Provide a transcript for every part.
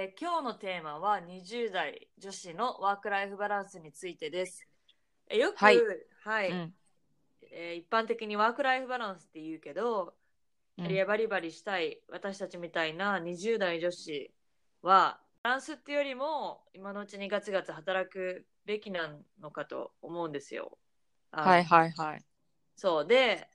え今日のテーマは20代女子のワークライフバランスについてです。えよく、はいはいうんえー一般的にワークライフバランスって言うけど、キャリアバリバリしたい私たちみたいな20代女子はバランスっていうよりも今のうちにガツガツ働くべきなのかと思うんですよ。あはいはいはい。そうで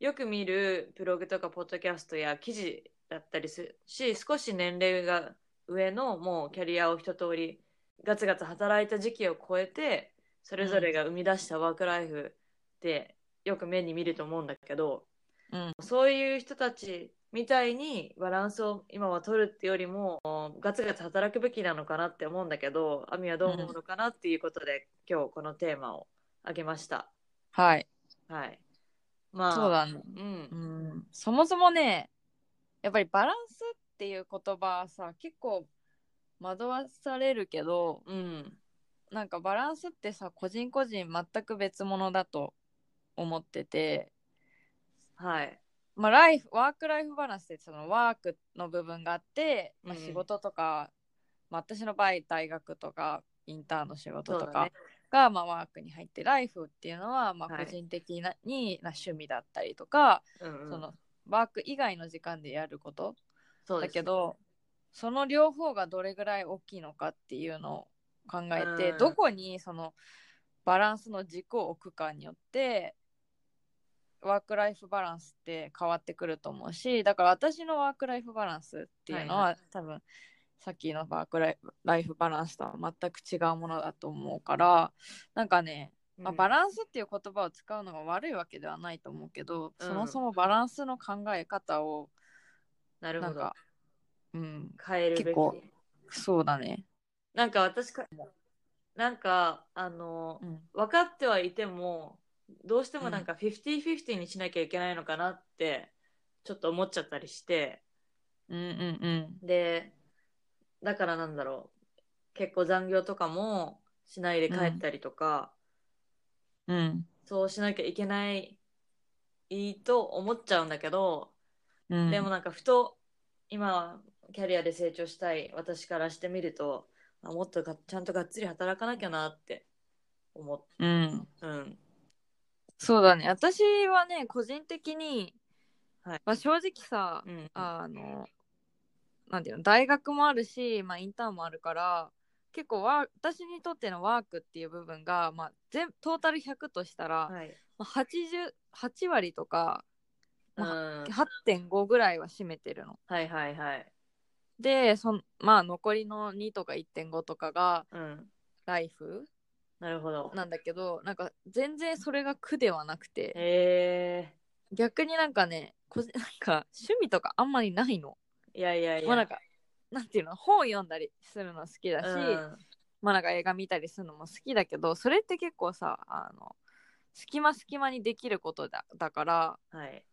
よく見るブログとかポッドキャストや記事だったりするし少し年齢が上のもうキャリアを一通りガツガツ働いた時期を超えてそれぞれが生み出したワークライフってよく目に見ると思うんだけど、うんそういう人たちみたいにバランスを今は取るってよりもガツガツ働くべきなのかなって思うんだけど亜美はどう思うのかなっていうことで、今日このテーマを挙げました。はい。はい。まあ、そうだね。うんう。ん、そもそもね、やっぱりバランスっていう言葉はさ、結構惑わされるけど、うん。なんかバランスってさ、個人個人全く別物だと思ってて、はい。まあ、ライフワークライフバランスってそのワークの部分があって、まあ、うん。仕事とか、まあ、私の場合大学とかインターンの仕事とかね。が、まあ、ワークに入ってライフっていうのは、まあ、はい。個人的な,、にな趣味だったりとか、うんうん、そのワーク以外の時間でやることだけどその両方がどれぐらい大きいのかっていうのを考えて、うん。どこにそのバランスの軸を置くかによってワークライフバランスって変わってくると思うしだから私のワークライフバランスっていうのは、はい多分さっきのワークライフライフバランスとは全く違うものだと思うからなんかね、まあ、バランスっていう言葉を使うのが悪いわけではないと思うけど、うん。そもそもバランスの考え方をなるほどなんか。うん変えるべき。結構そうだね。なんか私か、なんか、あの、うん。分かってはいても、どうしてもなんか50-50にしなきゃいけないのかなって、ちょっと思っちゃったりして、うんうんで、だからなんだろう。結構残業とかもしないで帰ったりとか、うん。うん。そうしなきゃいけない、いいと思っちゃうんだけど、うん、でもなんかふと今キャリアで成長したい私からしてみるとあもっとがちゃんとがっつり働かなきゃなって思っうん。うん。そうだね。私はね、個人的に、はい。まあ、正直さ、うん。あの、なんていうの、大学もあるし、まあ、インターンもあるから、結構ワー私にとってのワークっていう部分が、まあ、全トータル100としたら、はい。まあ、88割とか、うん。ま8.5ぐらいは占めてるの。はいはいはい。で、そんまあ、残りの2とか1.5とかがうん。ライフなるほど。なんだけどなんか全然それが苦ではなくて。へ逆になんかねこじ なんか趣味とかあんまりないの。えいやいやいや。まあなんかなんていうの本読んだりするの好きだし、うん。まあなんか映画見たりするのも好きだけどそれって結構さあの隙間隙間にできることだだからはい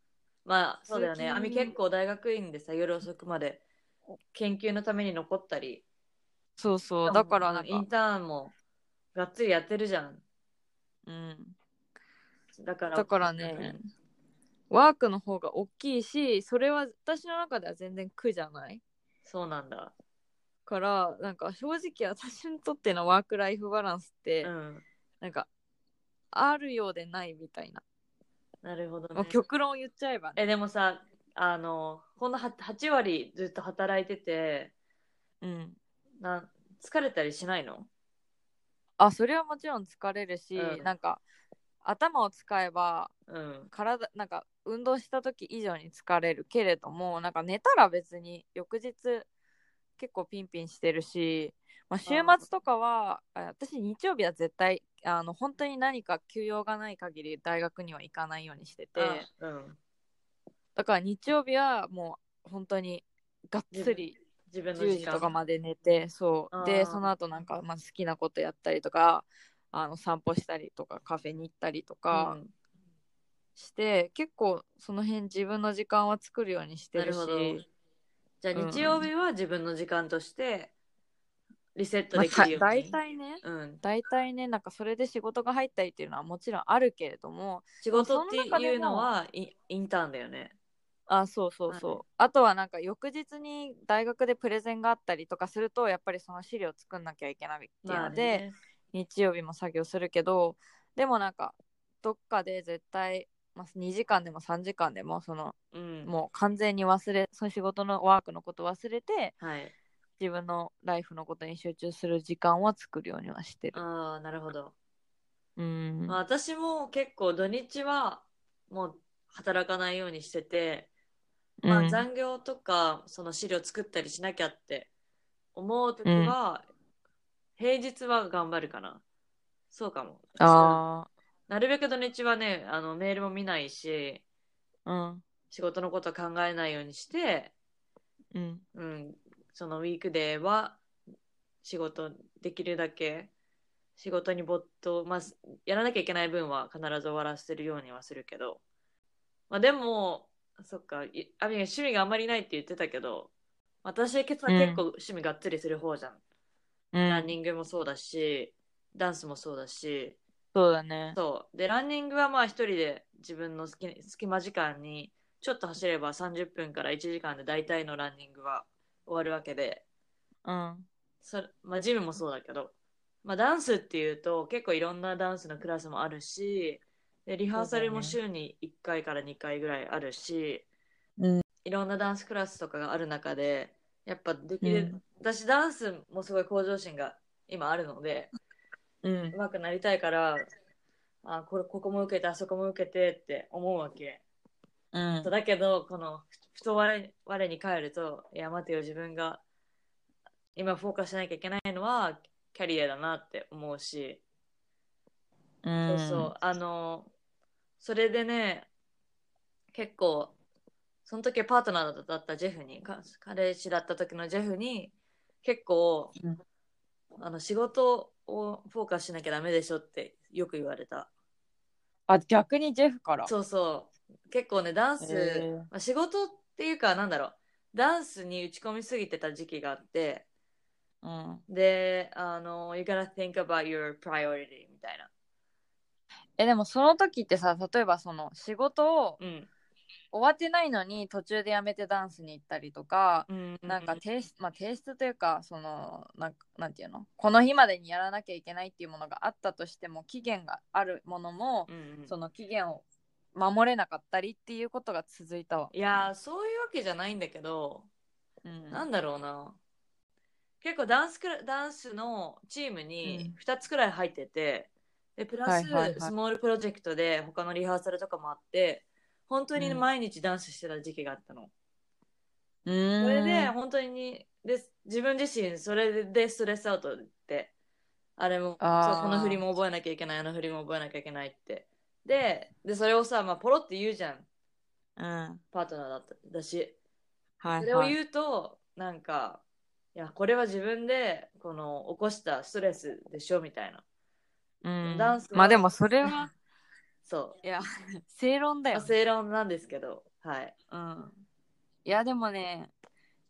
まあそうだよね。通勤あみ結構大学院でさ夜遅くまで研究のために残ったり。そうそう。だからなんインか、ターンもがっつりやってるじゃん。うん、だから。だからねワークの方が大きいしそれは私の中では全然苦じゃない？そうなんだ。からなんか正直私にとってのワークライフバランスって、うん。なんかあるようでないみたいな、なるほどね。もう極論を言っちゃえばね。えでもさあのこの 8, 8割ずっと働いててうん。な疲れたりしないの？あそれはもちろん疲れるし、うん。なんか頭を使えばうん。体なんか運動した時以上に疲れるけれどもなんか寝たら別に翌日結構ピンピンしてるし、まあ、週末とかはあ私日曜日は絶対あの本当に何か休養がない限り大学には行かないようにしてて。うん。だから日曜日はもう本当にがっつり10自分の時間。時とかまで寝てそう。でその後なんか、まあ、好きなことやったりとかあの散歩したりとかカフェに行ったりとかうん。して、結構その辺自分の時間は作るようにしてるし。じゃあうん日曜日は自分の時間としてリセットまあできるように、た大体ねうん、大体ねなんかそれで仕事が入ったりっていうのはもちろんあるけれども仕事っていうのはイインターンだよね。あそうそうそう、はい。あとはなんか翌日に大学でプレゼンがあったりとかするとやっぱりその資料作んなきゃいけないっていうまあので、ね。日曜日も作業するけどでもなんかどっかで絶対、まあ、2時間でも3時間でもそのうん。もう完全に忘れその仕事のワークのこと忘れてはい自分のライフのことに集中する時間は作るようにはしてる。ああなるほど、うん、まあ、私も結構土日はもう働かないようにしてて、まあ、うん残業とかその資料作ったりしなきゃって思う時は、平日は頑張るかな。そうかも。あなるべく土日はねあのメールも見ないしあうん。仕事のこと考えないようにして、うん。うん、そのウィークデーは仕事できるだけ仕事に没頭、まあ、やらなきゃいけない分は必ず終わらせるようにはするけど、まあ、でもそっかいあみ趣味があんまりないって言ってたけど私は結構趣味がっつりする方じゃん、うん。ランニングもそうだしダンスもそうだし。そうだね。そう。でランニングはまあ一人で自分の隙間時間にちょっと走れば30分から1時間で大体のランニングは終わるわけで。うん。そまあ、ジムもそうだけど、まあ、ダンスっていうと結構いろんなダンスのクラスもあるしでリハーサルも週に1回から2回ぐらいあるし、うん。いろんなダンスクラスとかがある中でやっぱできる、うん。私ダンスもすごい向上心が今あるのでうん。上手くなりたいからあこれここも受けてあそこも受けてって思うわけ。うん。だけどこのふと我我に返るといや待てよ自分が今フォーカスしなきゃいけないのはキャリアだなって思うし、うんそうそうあのそれでね結構その時パートナーだったジェフにか彼氏だった時のジェフに結構、うん。あの仕事をフォーカスしなきゃダメでしょってよく言われた。あ逆にジェフから。そうそう。結構ねダンス、まあ、仕事っていうかなんだろう。ダンスに打ち込みすぎてた時期があってうん。であの You gotta think about your priority みたいな。えでもその時ってさ例えばその仕事をうん。終わってないのに途中でやめてダンスに行ったりとか、うんなんか提出まあ提出というかそのなんかなんていうの？この日までにやらなきゃいけないっていうものがあったとしても期限があるものも、うんうん。その期限を守れなかったりっていうことが続いたわ。いやーそういうわけじゃないんだけど、うん。なんだろうな。結構ダンスクラダンスのチームに2つくらい入ってて、でプラス、スモールプロジェクトで他のリハーサルとかもあって本当に毎日ダンスしてた時期があったの、うーん。それで本当にで自分自身それでストレスアウトってあれもこの振りも覚えなきゃいけないあの振りも覚えなきゃいけないってででそれをさ、まあ、ポロって言うじゃん。うん。パートナーだっただし。はいそれをはい言うと、なんかいやこれは自分でこの起こしたストレスでしょみたいな。うん。ダンスはまあでもそれは そう。いや正論だよまあ、正論なんですけどはい。うん。いやでもね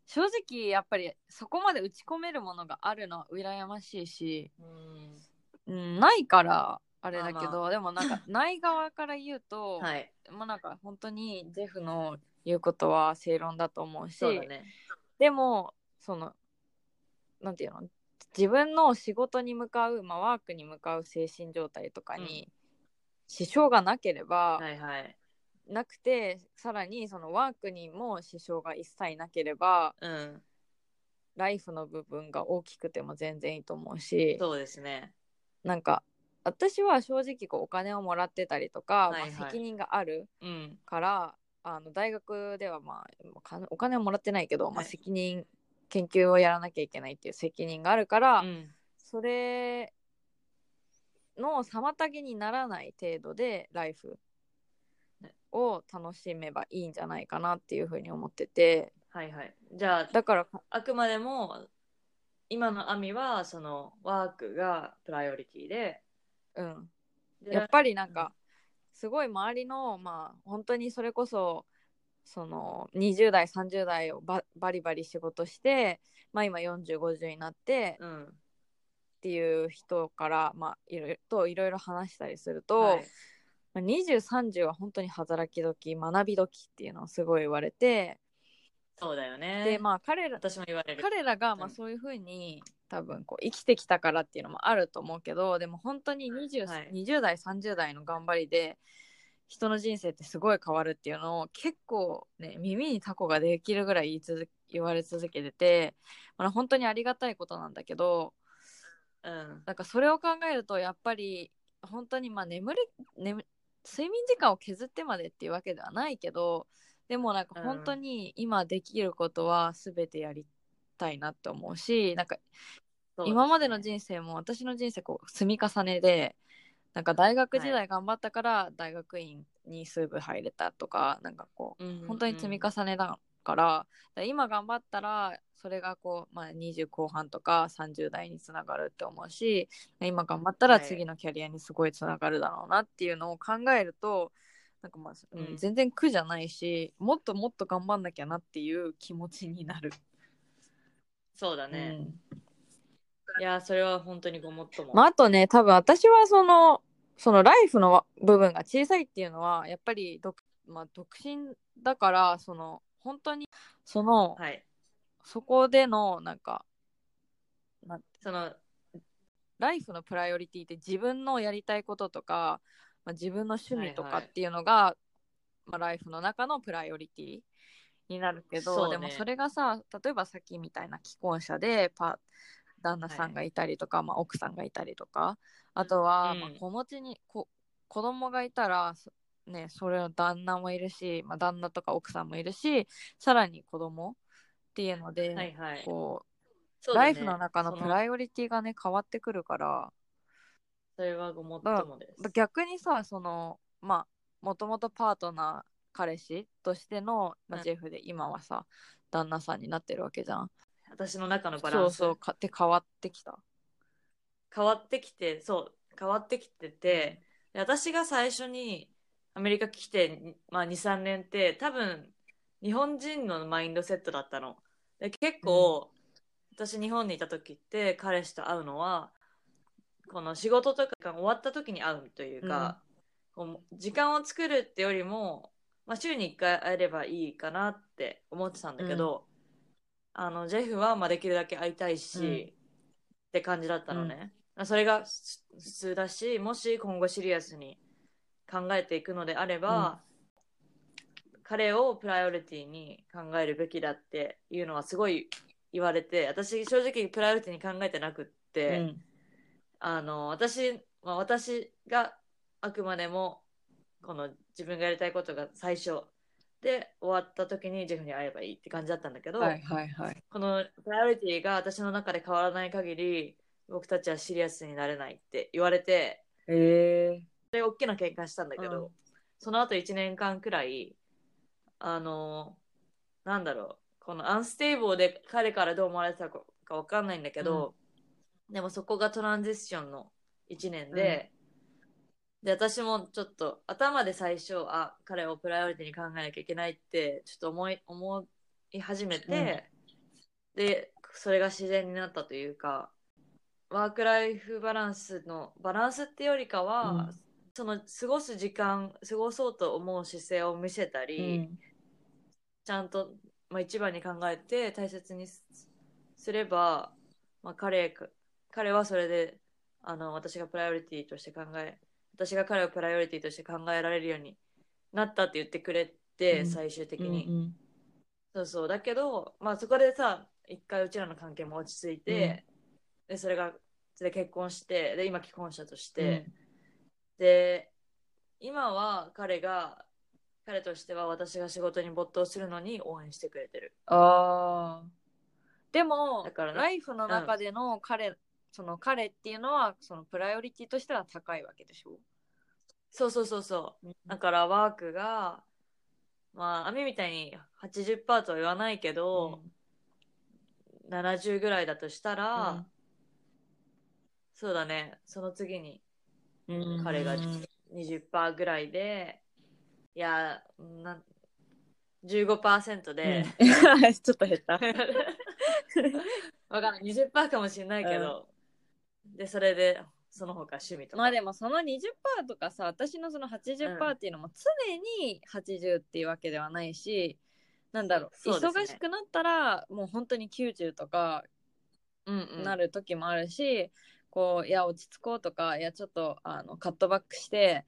正直やっぱりそこまで打ち込めるものがあるのは羨ましいし、うん。うん、ないからあれだけど、まあでもなんかない側から言うと、はい。もうなんか本当にジェフの言うことは正論だと思うしそうだね。でもそのなんていうの？自分の仕事に向かう、まあ、ワークに向かう精神状態とかに支障がなければ、はいはい。なくてさらにそのワークにも支障が一切なければうん。ライフの部分が大きくても全然いいと思うしそうですね。なんか私は正直こうお金をもらってたりとか、はいはい。まあ、責任があるうん。からあの大学ではまあお金お金はもらってないけど、まあ、はい。責任研究をやらなきゃいけないっていう責任があるから、うん。それの妨げにならない程度でライフを楽しめばいいんじゃないかなっていうふうに思ってて。はいはい。じゃあ、だからあくまでも、今のアミは、その、ワークがプライオリティで、うんでやっぱりなんかすごい周りのまあ本当にそれこそその20代30代をババリバリ仕事して、まあ、今4050になってうん。っていう人から、まあ、いろいろといろいろ話したりすると、はいまあ、2030は本当に働き時学び時っていうのをすごい言われて、そうだよね。でまあ彼ら私も言われる。彼らがまあうんそういうふうに多分こう生きてきたからっていうのもあると思うけどでも本当に 20,、はい20代30代の頑張りで人の人生ってすごい変わるっていうのを結構ね耳にタコができるぐらい言い続言われ続けてて、まあ、本当にありがたいことなんだけどうん。なんかそれを考えるとやっぱり本当にまあ眠睡眠時間を削ってまでっていうわけではないけどでもなんかうん本当に今できることは全てやりたいなって思うしなんかそうですね今までの人生も私の人生こう積み重ねでなんか大学時は代頑張ったから大学院にすぐ入れたとか、なんかこううんうんうん。本当に積み重ねだから,、今頑張ったらそれがこう、まあ、20後半とか30代につながるって思うし今頑張ったらはい。次のキャリアにすごいつながるだろうなっていうのを考えるとなんかまあ、うんうん。全然苦じゃないしもっともっと頑張んなきゃなっていう気持ちになる。そうだね。うんいや、それは本当にごもっとも。まあ、あとね、多分私はその、そのライフのわ部分が小さいっていうのは、やっぱり独,、まあ、独身だから、その、本当に、その、はい。そこでの、なんか、その、ライフのプライオリティって自分のやりたいこととか、まあ、自分の趣味とはいはいかっていうのが、まあ、ライフの中のプライオリティになるけど、ねでもそれがさ例えばさっきみたいな既婚者でパ旦那さんがいたりとか、まあ、奥さんがいたりとかあとは、うん。まあ、子持ちにこ子供がいたらそね、それの旦那もいるし、まあ、旦那とか奥さんもいるしさらに子供っていうので、はいはい。こうね。ライフの中のプライイオリティがね変わってくるから。それはごもっともです。逆にさそのまあもともとパートナー彼氏としての、まあ、うん。ジェフで今はさ、旦那さんになってるわけじゃん私の中のバランス。そうそうかって変わってきた変わってきて、そう、変わってきてて、で私が最初にアメリカ来て、まあ、2、3年って多分日本人のマインドセットだったの。で結構、私日本にいた時って彼氏と会うのは、この仕事とかが終わった時に会うというか、こう時間を作るってよりも、まあ、週に1回会えればいいかなって思ってたんだけど、あのジェフはまあできるだけ会いたいし、うん。って感じだったのね、それがす普通だしもし今後シリアスに考えていくのであれば、彼をプライオリティに考えるべきだっていうのはすごい言われて私正直プライオリティに考えてなくって、うんあの私、まあ、私があくまでもこの自分がやりたいことが最初で終わった時にジェフに会えばいいって感じだったんだけど、はいはいはい。このプライオリティが私の中で変わらない限り僕たちはシリアスになれないって言われてえ。で大きな喧嘩したんだけど、うん。その後1年間くらいあのなんだろうこのアンステーブルで彼からどう思われてたかわかんないんだけど、でもそこがトランジションの1年で、で私もちょっと頭で最初あ彼をプライオリティに考えなきゃいけないってちょっと思い思い始めて、でそれが自然になったというかワークライフバランスのバランスってよりかは、うん。その過ごす時間過ごそうと思う姿勢を見せたり、うん。ちゃんと、まあ、一番に考えて大切にすすれば、まあ、彼彼はそれであの私がプライオリティとして考え私が彼をプライオリティとして考えられるようになったって言ってくれて、うん。最終的に、うんそうそう。だけど、まあ、そこでさ一回うちらの関係も落ち着いて、でそれがそれで結婚してで今既婚者として、で今は彼が彼としては私が仕事に没頭するのに応援してくれてる。ああでもだからね。ライフの中での彼、その彼っていうのはそのプライオリティとしては高いわけでしょ？そうそうそうそう。うん。だからワークが、まあ、アミみたいに80%とは言わないけど、70ぐらいだとしたら、そうだね、その次にうん彼がうん。20%ぐらいで、いや、なん15%で、うん。ちょっと減った。わかんない、20%かもしれないけど、で、それで、その他趣味とか。まあでもその20%とかさ私のその80%っていうのも常に80っていうわけではないし、なんだろうね忙しくなったらもう本当に90とかうんうん、なる時もあるし、こういや落ち着こうとかいやちょっとあのカットバックして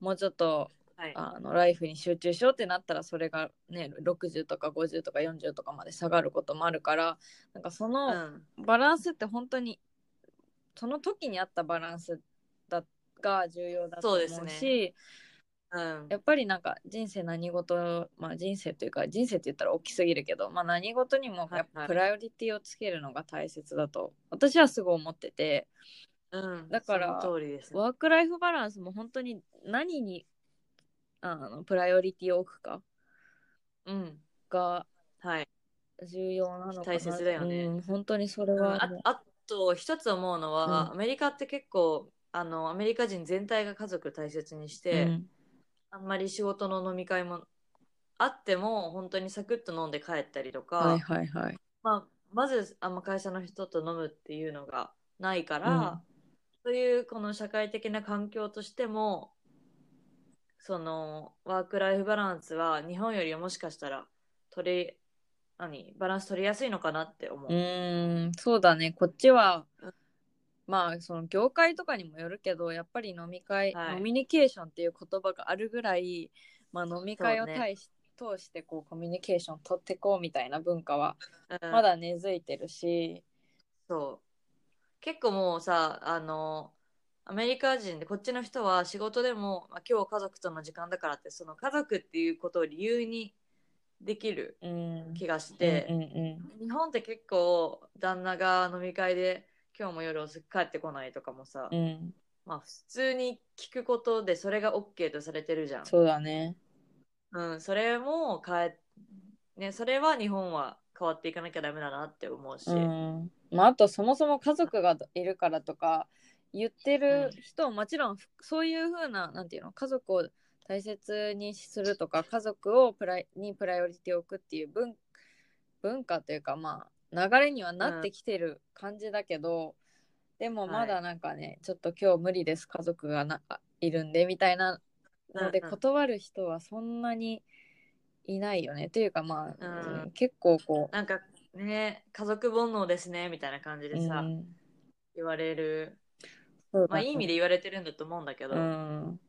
もうちょっとはい。あのライフに集中しようってなったらそれがね60とか50とか40とかまで下がることもあるからなんかそうのん。バランスって本当にその時に合ったバランスだが重要だと思うしそうですねうん。やっぱりなんか人生何事まあ人生というか人生って言ったら大きすぎるけど、まあ、何事にもやっぱはいはいプライオリティをつけるのが大切だと私はすごい思っててうん。だからね。ワークライフバランスも本当に何にあのプライオリティを置くかうん。がはい。重要なのかな大切だよねうん、本当にそれうんああと一つ思うのは、うん。アメリカって結構あのアメリカ人全体が家族大切にして、うん。あんまり仕事の飲み会もあっても本当にサクッと飲んで帰ったりとか、はいはいはい。まあ、まずあんま会社の人と飲むっていうのがないから、そういうこの社会的な環境としてもそのワークライフバランスは日本よりはもしかしたら取り何バランス取りやすいのかなって思う。うーんそうだね。こっちはうんまあその業界とかにもよるけどやっぱり飲み会、はい。ノミニケーションっていう言葉があるぐらい、まあ、飲み会を対し、通してこうコミュニケーション取ってこうみたいな文化はうん。まだ根付いてるし、そう。結構もうさ、あの、アメリカ人でこっちの人は仕事でも、まあ、今日家族との時間だからって、その家族っていうことを理由にできるうん、気がして、うんうん日本って結構旦那が飲み会で今日も夜遅く帰ってこないとかもさ、うん。うんまあ普通に聞くことでそれが OK とされてるじゃん。そうだね。うん、それも変え、ね、それは日本は変わっていかなきゃダメだなって思うし。うん。まあ、あとそもそも家族がいるからとか言ってる人はもちろんそういう風ななんていうの家族を大切にするとか家族をプライにプライオリティを置くっていう文文化というかまあ流れにはなってきてる感じだけど、でもまだなんかね、ちょっと今日無理です家族がないるんでみたいなのでうん。うん断る人はそんなにいないよね。というかまあ、うん。うん結構こなんかね、家族煩悩ですねみたいな感じう、でさ、うん。言われる。まあいい意味で言われてるんだと思うんだけど、うん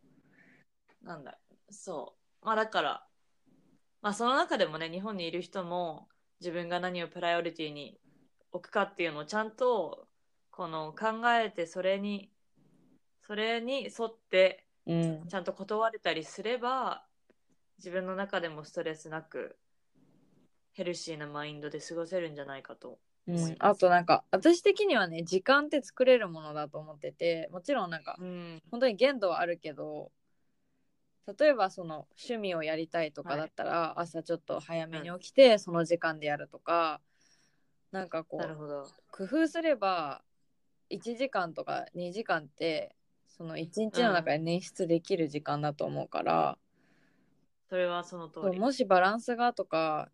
なんだ、そう。まあだから、まあその中でもね、日本にいる人も自分が何をプライオリティに置くかっていうのをちゃんとこの考えてそれに、それに沿ってうん。ちゃんと断れたりすれば自分の中でもストレスなくヘルシーなマインドで過ごせるんじゃないかと。うん。あとなんか私的にはね時間って作れるものだと思っててもちろんなんかうん。本当に限度はあるけど例えばその趣味をやりたいとかだったら、朝ちょっと早めに起きてその時間でやるとかなんかこう工夫すれば1時間とか2時間ってその1日の中で捻出できる時間だと思うから、それはその通り。もしバランスがとか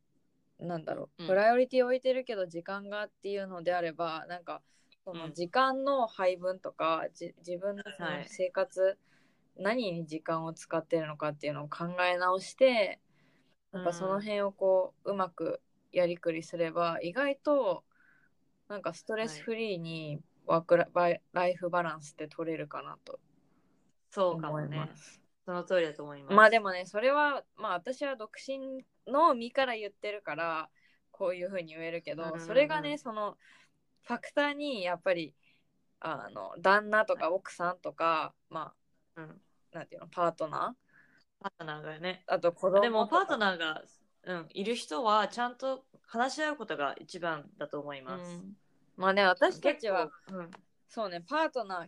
なんだろう、うん。プライオリティ置いてるけど時間がっていうのであればなんかそのうん。時間の配分とか、じ自分の生活、何に時間を使ってるのかっていうのを考え直してやっぱその辺をこううまくやりくりすれば意外となんかストレスフリーにワークラバイライフバランスって取れるかなとそうかもね。ます。その通りだと思います。まあでもねそれはまあ私は独身の身から言ってるからこういうふうに言えるけど、うんうんうん。それがねそのファクターにやっぱりあの旦那とか奥さんとかまうん、あなんていうの？パートナパートナーがね。ーあと子供でもパートー、ナーが、うん、いる人はちゃんと話し合うことが一番だと思います、うん、まあね私たちはうん。そうねパートナー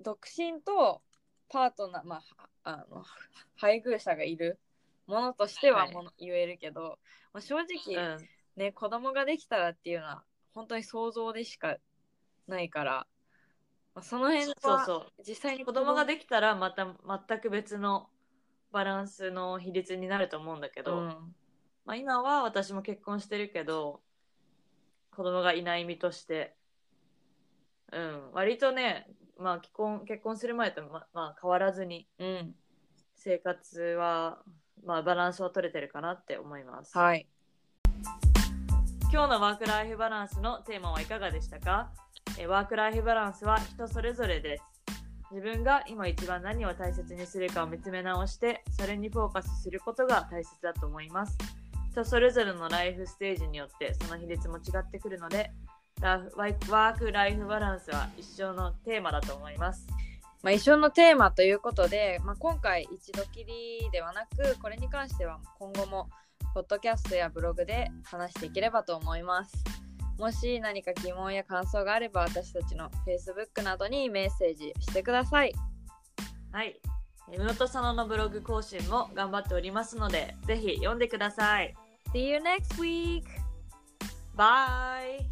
独身とパートナー、まあ、あの配偶者がいるものとしてははい。もの、言えるけど、まあ、正直、うん。ね子供ができたらっていうのは本当に想像でしかないから、まあ、その辺はそうそう実際に子供ができたらまた全く別のバランスの比率になると思うんだけど、うん。まあ、今は私も結婚してるけど子供がいない身としてうん。割とね、まあ、結婚結婚する前とま、まあ、変わらずにうん。生活は、まあ、バランスは取れてるかなって思います、はい。今日のワークライフバランスのテーマはいかがでしたか？えワークライフバランスは人それぞれです。自分が今一番何を大切にするかを見つめ直してそれにフォーカスすることが大切だと思います。人それぞれのライフステージによってその比率も違ってくるのでラワイワークライフバランスは一生のテーマだと思います。まあ、一緒のテーマということで、まあ、今回一度きりではなくこれに関しては今後もポッドキャストやブログで話していければと思います。もし何か疑問や感想があれば私たちの Facebook などにメッセージしてください。はい。え室戸佐野のブログ更新も頑張っておりますのでぜひ読んでください。See you next week! バイ